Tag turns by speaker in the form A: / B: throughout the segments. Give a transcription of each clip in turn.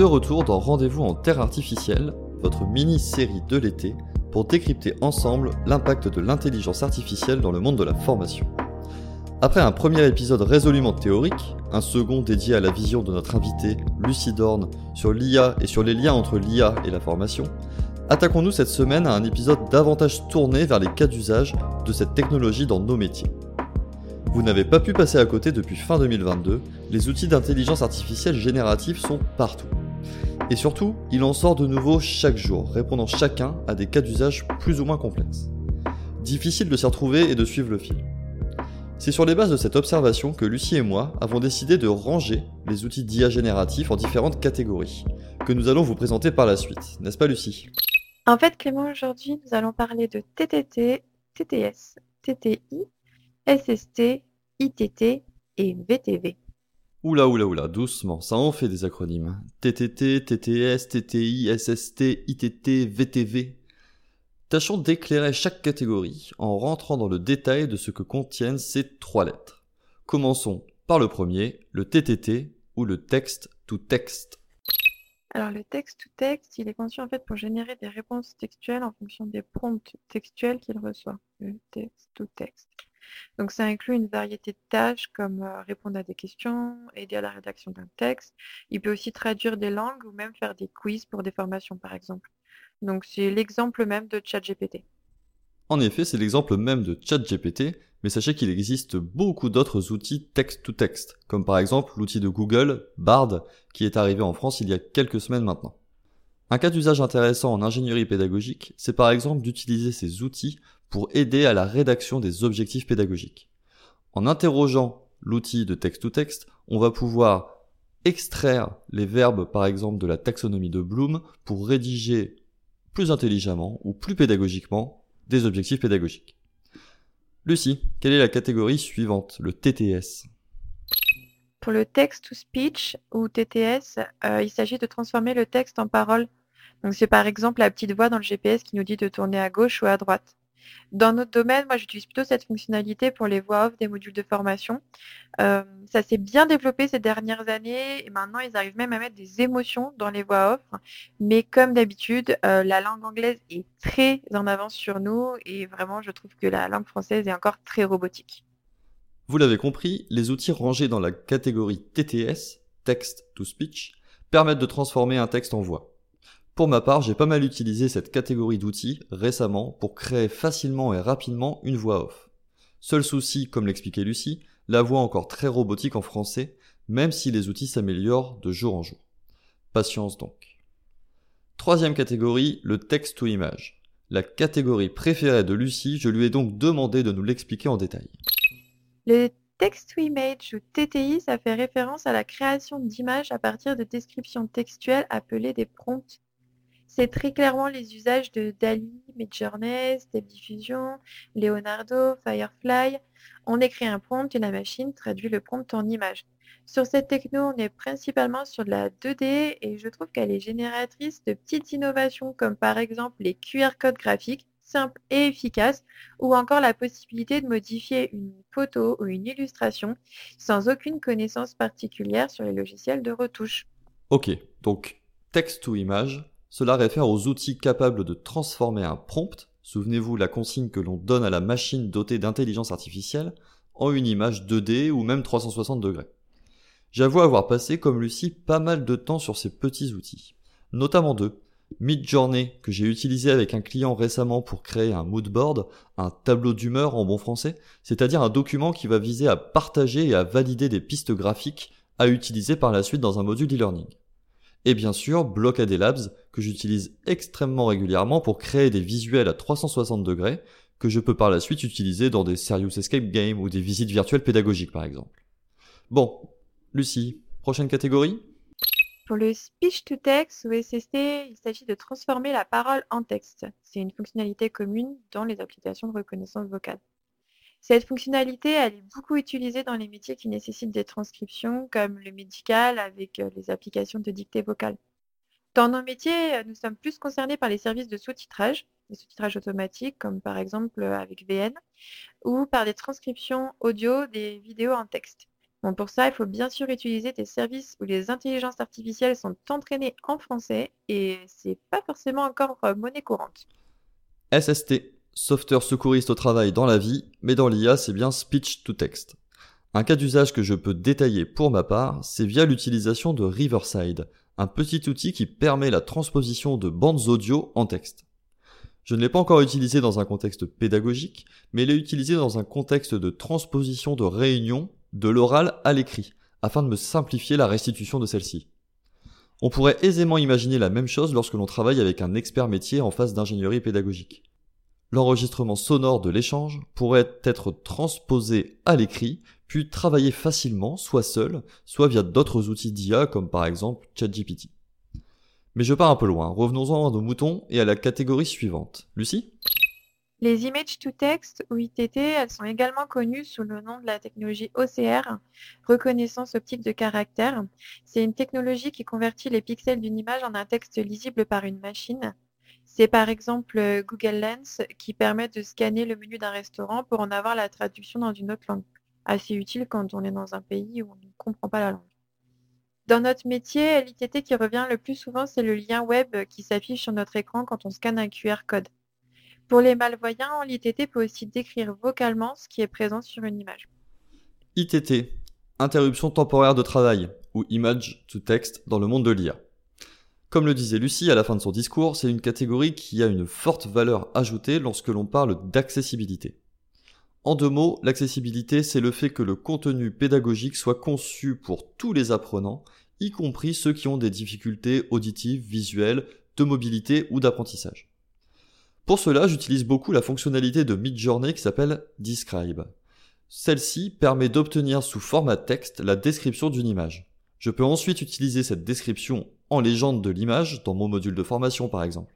A: de retour dans Rendez-vous en Terre artificielle, votre mini-série de l'été, pour décrypter ensemble l'impact de l'intelligence artificielle dans le monde de la formation. Après un premier épisode résolument théorique, un second dédié à la vision de notre invité Lucie Dorn sur l'IA et sur les liens entre l'IA et la formation, attaquons-nous cette semaine à un épisode davantage tourné vers les cas d'usage de cette technologie dans nos métiers. Vous n'avez pas pu passer à côté depuis fin 2022, les outils d'intelligence artificielle générative sont partout. Et surtout, il en sort de nouveau chaque jour, répondant chacun à des cas d'usage plus ou moins complexes. Difficile de s'y retrouver et de suivre le fil. C'est sur les bases de cette observation que Lucie et moi avons décidé de ranger les outils d'IA génératifs en différentes catégories, que nous allons vous présenter par la suite, n'est-ce pas Lucie?
B: En fait Clément, aujourd'hui nous allons parler de TTT, TTS, TTI SST, ITT et VTV.
A: Oula oula oula, doucement, ça en fait des acronymes. TTT, TTS, TTI, SST, ITT, VTV. Tâchons d'éclairer chaque catégorie en rentrant dans le détail de ce que contiennent ces trois lettres. Commençons par le premier, le TTT ou le texte to text.
B: Alors le texte to text, il est conçu en fait pour générer des réponses textuelles en fonction des prompts textuels qu'il reçoit. Le texte to text. Donc ça inclut une variété de tâches comme euh, répondre à des questions, aider à la rédaction d'un texte. Il peut aussi traduire des langues ou même faire des quiz pour des formations par exemple. Donc c'est l'exemple même de ChatGPT.
A: En effet, c'est l'exemple même de ChatGPT, mais sachez qu'il existe beaucoup d'autres outils texte-to-texte, comme par exemple l'outil de Google, Bard, qui est arrivé en France il y a quelques semaines maintenant. Un cas d'usage intéressant en ingénierie pédagogique, c'est par exemple d'utiliser ces outils pour aider à la rédaction des objectifs pédagogiques. En interrogeant l'outil de texte-to-texte, on va pouvoir extraire les verbes par exemple de la taxonomie de Bloom pour rédiger plus intelligemment ou plus pédagogiquement des objectifs pédagogiques. Lucie, quelle est la catégorie suivante, le TTS
B: Pour le text-to-speech ou TTS, euh, il s'agit de transformer le texte en parole donc c'est par exemple la petite voix dans le GPS qui nous dit de tourner à gauche ou à droite. Dans notre domaine, moi j'utilise plutôt cette fonctionnalité pour les voix off des modules de formation. Euh, ça s'est bien développé ces dernières années et maintenant ils arrivent même à mettre des émotions dans les voix off. Mais comme d'habitude, euh, la langue anglaise est très en avance sur nous et vraiment je trouve que la langue française est encore très robotique.
A: Vous l'avez compris, les outils rangés dans la catégorie TTS, Text to Speech, permettent de transformer un texte en voix. Pour ma part, j'ai pas mal utilisé cette catégorie d'outils récemment pour créer facilement et rapidement une voix off. Seul souci, comme l'expliquait Lucie, la voix encore très robotique en français, même si les outils s'améliorent de jour en jour. Patience donc. Troisième catégorie, le texte to image. La catégorie préférée de Lucie, je lui ai donc demandé de nous l'expliquer en détail.
B: Le text to image ou TTI, ça fait référence à la création d'images à partir de descriptions textuelles appelées des prompts c'est très clairement les usages de DALI, Midjourney, Step Diffusion, Leonardo, Firefly. On écrit un prompt et la machine traduit le prompt en image. Sur cette techno, on est principalement sur de la 2D et je trouve qu'elle est génératrice de petites innovations comme par exemple les QR codes graphiques simples et efficaces ou encore la possibilité de modifier une photo ou une illustration sans aucune connaissance particulière sur les logiciels de retouche.
A: Ok, donc texte ou image, cela réfère aux outils capables de transformer un prompt, souvenez-vous la consigne que l'on donne à la machine dotée d'intelligence artificielle, en une image 2D ou même 360 degrés. J'avoue avoir passé, comme Lucie, pas mal de temps sur ces petits outils. Notamment deux. Midjourney, que j'ai utilisé avec un client récemment pour créer un mood board, un tableau d'humeur en bon français, c'est-à-dire un document qui va viser à partager et à valider des pistes graphiques à utiliser par la suite dans un module e-learning. Et bien sûr, Blockade Labs, que j'utilise extrêmement régulièrement pour créer des visuels à 360 degrés, que je peux par la suite utiliser dans des Serious Escape Games ou des visites virtuelles pédagogiques par exemple. Bon, Lucie, prochaine catégorie?
B: Pour le speech to text ou SST, il s'agit de transformer la parole en texte. C'est une fonctionnalité commune dans les applications de reconnaissance vocale. Cette fonctionnalité, est beaucoup utilisée dans les métiers qui nécessitent des transcriptions, comme le médical avec euh, les applications de dictée vocale. Dans nos métiers, euh, nous sommes plus concernés par les services de sous-titrage, les sous-titrages automatiques, comme par exemple euh, avec VN, ou par des transcriptions audio des vidéos en texte. Pour ça, il faut bien sûr utiliser des services où les intelligences artificielles sont entraînées en français et c'est pas forcément encore monnaie courante.
A: SST, software secouriste au travail dans la vie, mais dans l'IA, c'est bien speech to text. Un cas d'usage que je peux détailler pour ma part, c'est via l'utilisation de Riverside, un petit outil qui permet la transposition de bandes audio en texte. Je ne l'ai pas encore utilisé dans un contexte pédagogique, mais l'ai utilisé dans un contexte de transposition de réunion de l'oral à l'écrit, afin de me simplifier la restitution de celle-ci. On pourrait aisément imaginer la même chose lorsque l'on travaille avec un expert métier en phase d'ingénierie pédagogique. L'enregistrement sonore de l'échange pourrait être transposé à l'écrit, puis travaillé facilement, soit seul, soit via d'autres outils d'IA comme par exemple ChatGPT. Mais je pars un peu loin, revenons-en à nos moutons et à la catégorie suivante. Lucie?
B: Les Image to Text ou ITT, elles sont également connues sous le nom de la technologie OCR, reconnaissance optique de caractère. C'est une technologie qui convertit les pixels d'une image en un texte lisible par une machine. C'est par exemple euh, Google Lens qui permet de scanner le menu d'un restaurant pour en avoir la traduction dans une autre langue. Assez utile quand on est dans un pays où on ne comprend pas la langue. Dans notre métier, l'ITT qui revient le plus souvent, c'est le lien web qui s'affiche sur notre écran quand on scanne un QR code. Pour les malvoyants, l'ITT peut aussi décrire vocalement ce qui est présent sur une image.
A: ITT, interruption temporaire de travail, ou image to text dans le monde de l'IA. Comme le disait Lucie à la fin de son discours, c'est une catégorie qui a une forte valeur ajoutée lorsque l'on parle d'accessibilité. En deux mots, l'accessibilité, c'est le fait que le contenu pédagogique soit conçu pour tous les apprenants, y compris ceux qui ont des difficultés auditives, visuelles, de mobilité ou d'apprentissage. Pour cela, j'utilise beaucoup la fonctionnalité de Midjourney qui s'appelle Describe. Celle-ci permet d'obtenir sous format texte la description d'une image. Je peux ensuite utiliser cette description en légende de l'image dans mon module de formation par exemple.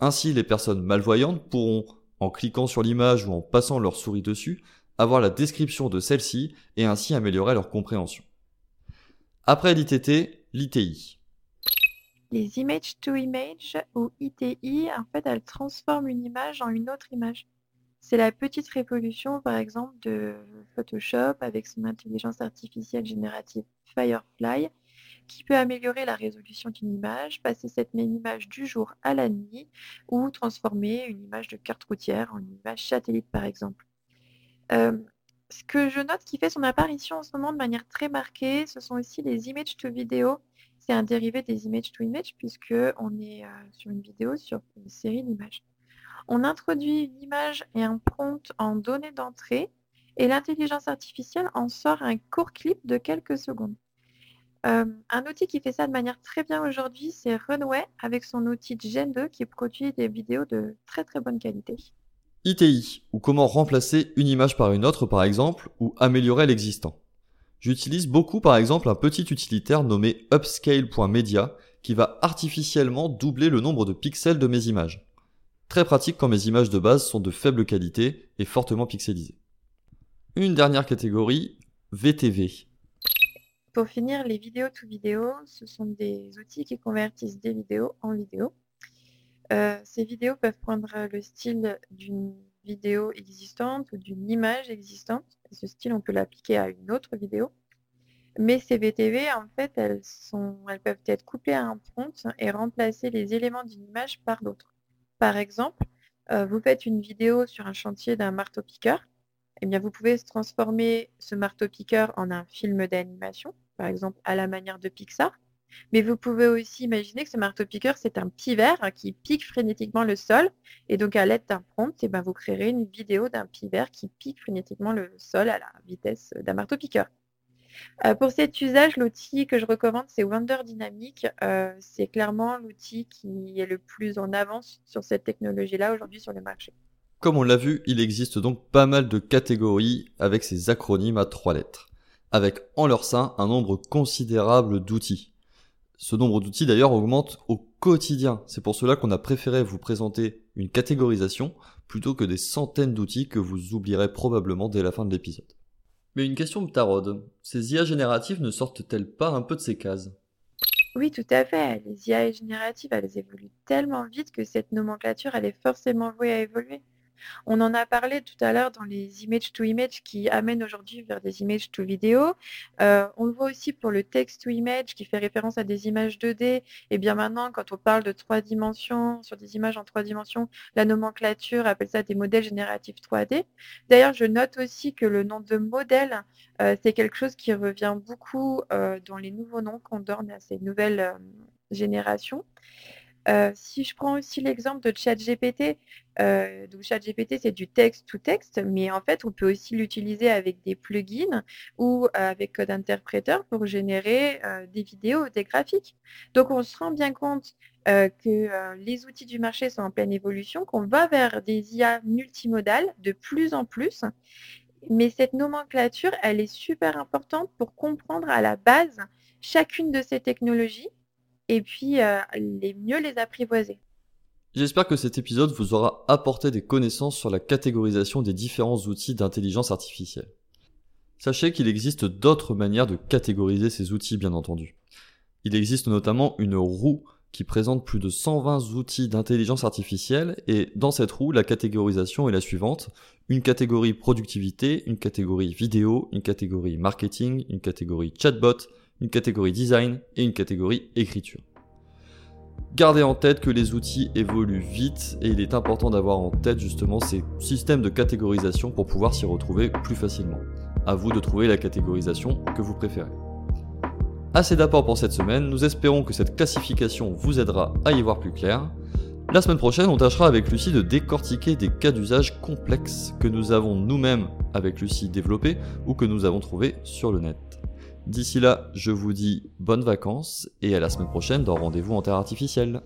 A: Ainsi, les personnes malvoyantes pourront, en cliquant sur l'image ou en passant leur souris dessus, avoir la description de celle-ci et ainsi améliorer leur compréhension. Après l'ITT, l'ITI.
B: Les image to image ou ITI, en fait, elles transforment une image en une autre image. C'est la petite révolution, par exemple, de Photoshop avec son intelligence artificielle générative Firefly, qui peut améliorer la résolution d'une image, passer cette même image du jour à la nuit, ou transformer une image de carte routière en une image satellite, par exemple. Euh, ce que je note qui fait son apparition en ce moment de manière très marquée, ce sont aussi les image to vidéo c'est un dérivé des image to image puisque on est euh, sur une vidéo sur une série d'images. On introduit une image et un prompt en données d'entrée et l'intelligence artificielle en sort un court clip de quelques secondes. Euh, un outil qui fait ça de manière très bien aujourd'hui, c'est Runway avec son outil Gen 2 qui produit des vidéos de très très bonne qualité.
A: ITI, ou comment remplacer une image par une autre par exemple, ou améliorer l'existant. J'utilise beaucoup par exemple un petit utilitaire nommé upscale.media qui va artificiellement doubler le nombre de pixels de mes images. Très pratique quand mes images de base sont de faible qualité et fortement pixelisées. Une dernière catégorie, VTV.
B: Pour finir, les vidéos to vidéo, ce sont des outils qui convertissent des vidéos en vidéos. Euh, ces vidéos peuvent prendre le style d'une vidéo existante ou d'une image existante. ce style, on peut l'appliquer à une autre vidéo. Mais ces VTV, en fait, elles, peuvent être couplées à un prompt et remplacer les éléments d'une image par d'autres. Par exemple, euh, vous faites une vidéo sur un chantier d'un marteau-piqueur. Eh bien, vous pouvez transformer ce marteau-piqueur en un film d'animation, par exemple à la manière de Pixar. Mais vous pouvez aussi imaginer que ce marteau-piqueur, c'est un pivert qui pique frénétiquement le sol. Et donc, à l'aide d'un prompt, eh ben, vous créerez une vidéo d'un pivert qui pique frénétiquement le sol à la vitesse d'un marteau-piqueur. Euh, pour cet usage, l'outil que je recommande, c'est Wonder Dynamic. Euh, c'est clairement l'outil qui est le plus en avance sur cette technologie-là aujourd'hui sur le marché.
A: Comme on l'a vu, il existe donc pas mal de catégories avec ces acronymes à trois lettres, avec en leur sein un nombre considérable d'outils. Ce nombre d'outils d'ailleurs augmente au quotidien. C'est pour cela qu'on a préféré vous présenter une catégorisation plutôt que des centaines d'outils que vous oublierez probablement dès la fin de l'épisode. Mais une question me taraude. Ces IA génératives ne sortent-elles pas un peu de ces cases?
B: Oui, tout à fait. Les IA génératives, elles évoluent tellement vite que cette nomenclature, elle est forcément vouée à évoluer. On en a parlé tout à l'heure dans les image to image qui amènent aujourd'hui vers des images to vidéo. Euh, on le voit aussi pour le text to image qui fait référence à des images 2D. Et bien maintenant, quand on parle de trois dimensions, sur des images en trois dimensions, la nomenclature appelle ça des modèles génératifs 3D. D'ailleurs, je note aussi que le nom de modèle, euh, c'est quelque chose qui revient beaucoup euh, dans les nouveaux noms qu'on donne à ces nouvelles générations. Euh, si je prends aussi l'exemple de ChatGPT, euh, donc ChatGPT c'est du texte to texte, mais en fait on peut aussi l'utiliser avec des plugins ou euh, avec Code Interpreter pour générer des vidéos, des graphiques. Donc on se rend bien compte que les outils du marché sont en pleine évolution, qu'on va vers des IA multimodales de plus en plus. Mais cette nomenclature, elle est super importante pour comprendre à la base chacune de ces technologies et puis euh, les mieux les apprivoiser.
A: J'espère que cet épisode vous aura apporté des connaissances sur la catégorisation des différents outils d'intelligence artificielle. Sachez qu'il existe d'autres manières de catégoriser ces outils, bien entendu. Il existe notamment une roue qui présente plus de 120 outils d'intelligence artificielle et dans cette roue, la catégorisation est la suivante. Une catégorie productivité, une catégorie vidéo, une catégorie marketing, une catégorie chatbot, une catégorie design et une catégorie écriture. Gardez en tête que les outils évoluent vite et il est important d'avoir en tête justement ces systèmes de catégorisation pour pouvoir s'y retrouver plus facilement. À vous de trouver la catégorisation que vous préférez. Assez d'apports pour cette semaine, nous espérons que cette classification vous aidera à y voir plus clair. La semaine prochaine, on tâchera avec Lucie de décortiquer des cas d'usage complexes que nous avons nous-mêmes avec Lucie développés ou que nous avons trouvés sur le net. D'ici là, je vous dis bonnes vacances et à la semaine prochaine dans Rendez-vous en Terre Artificielle.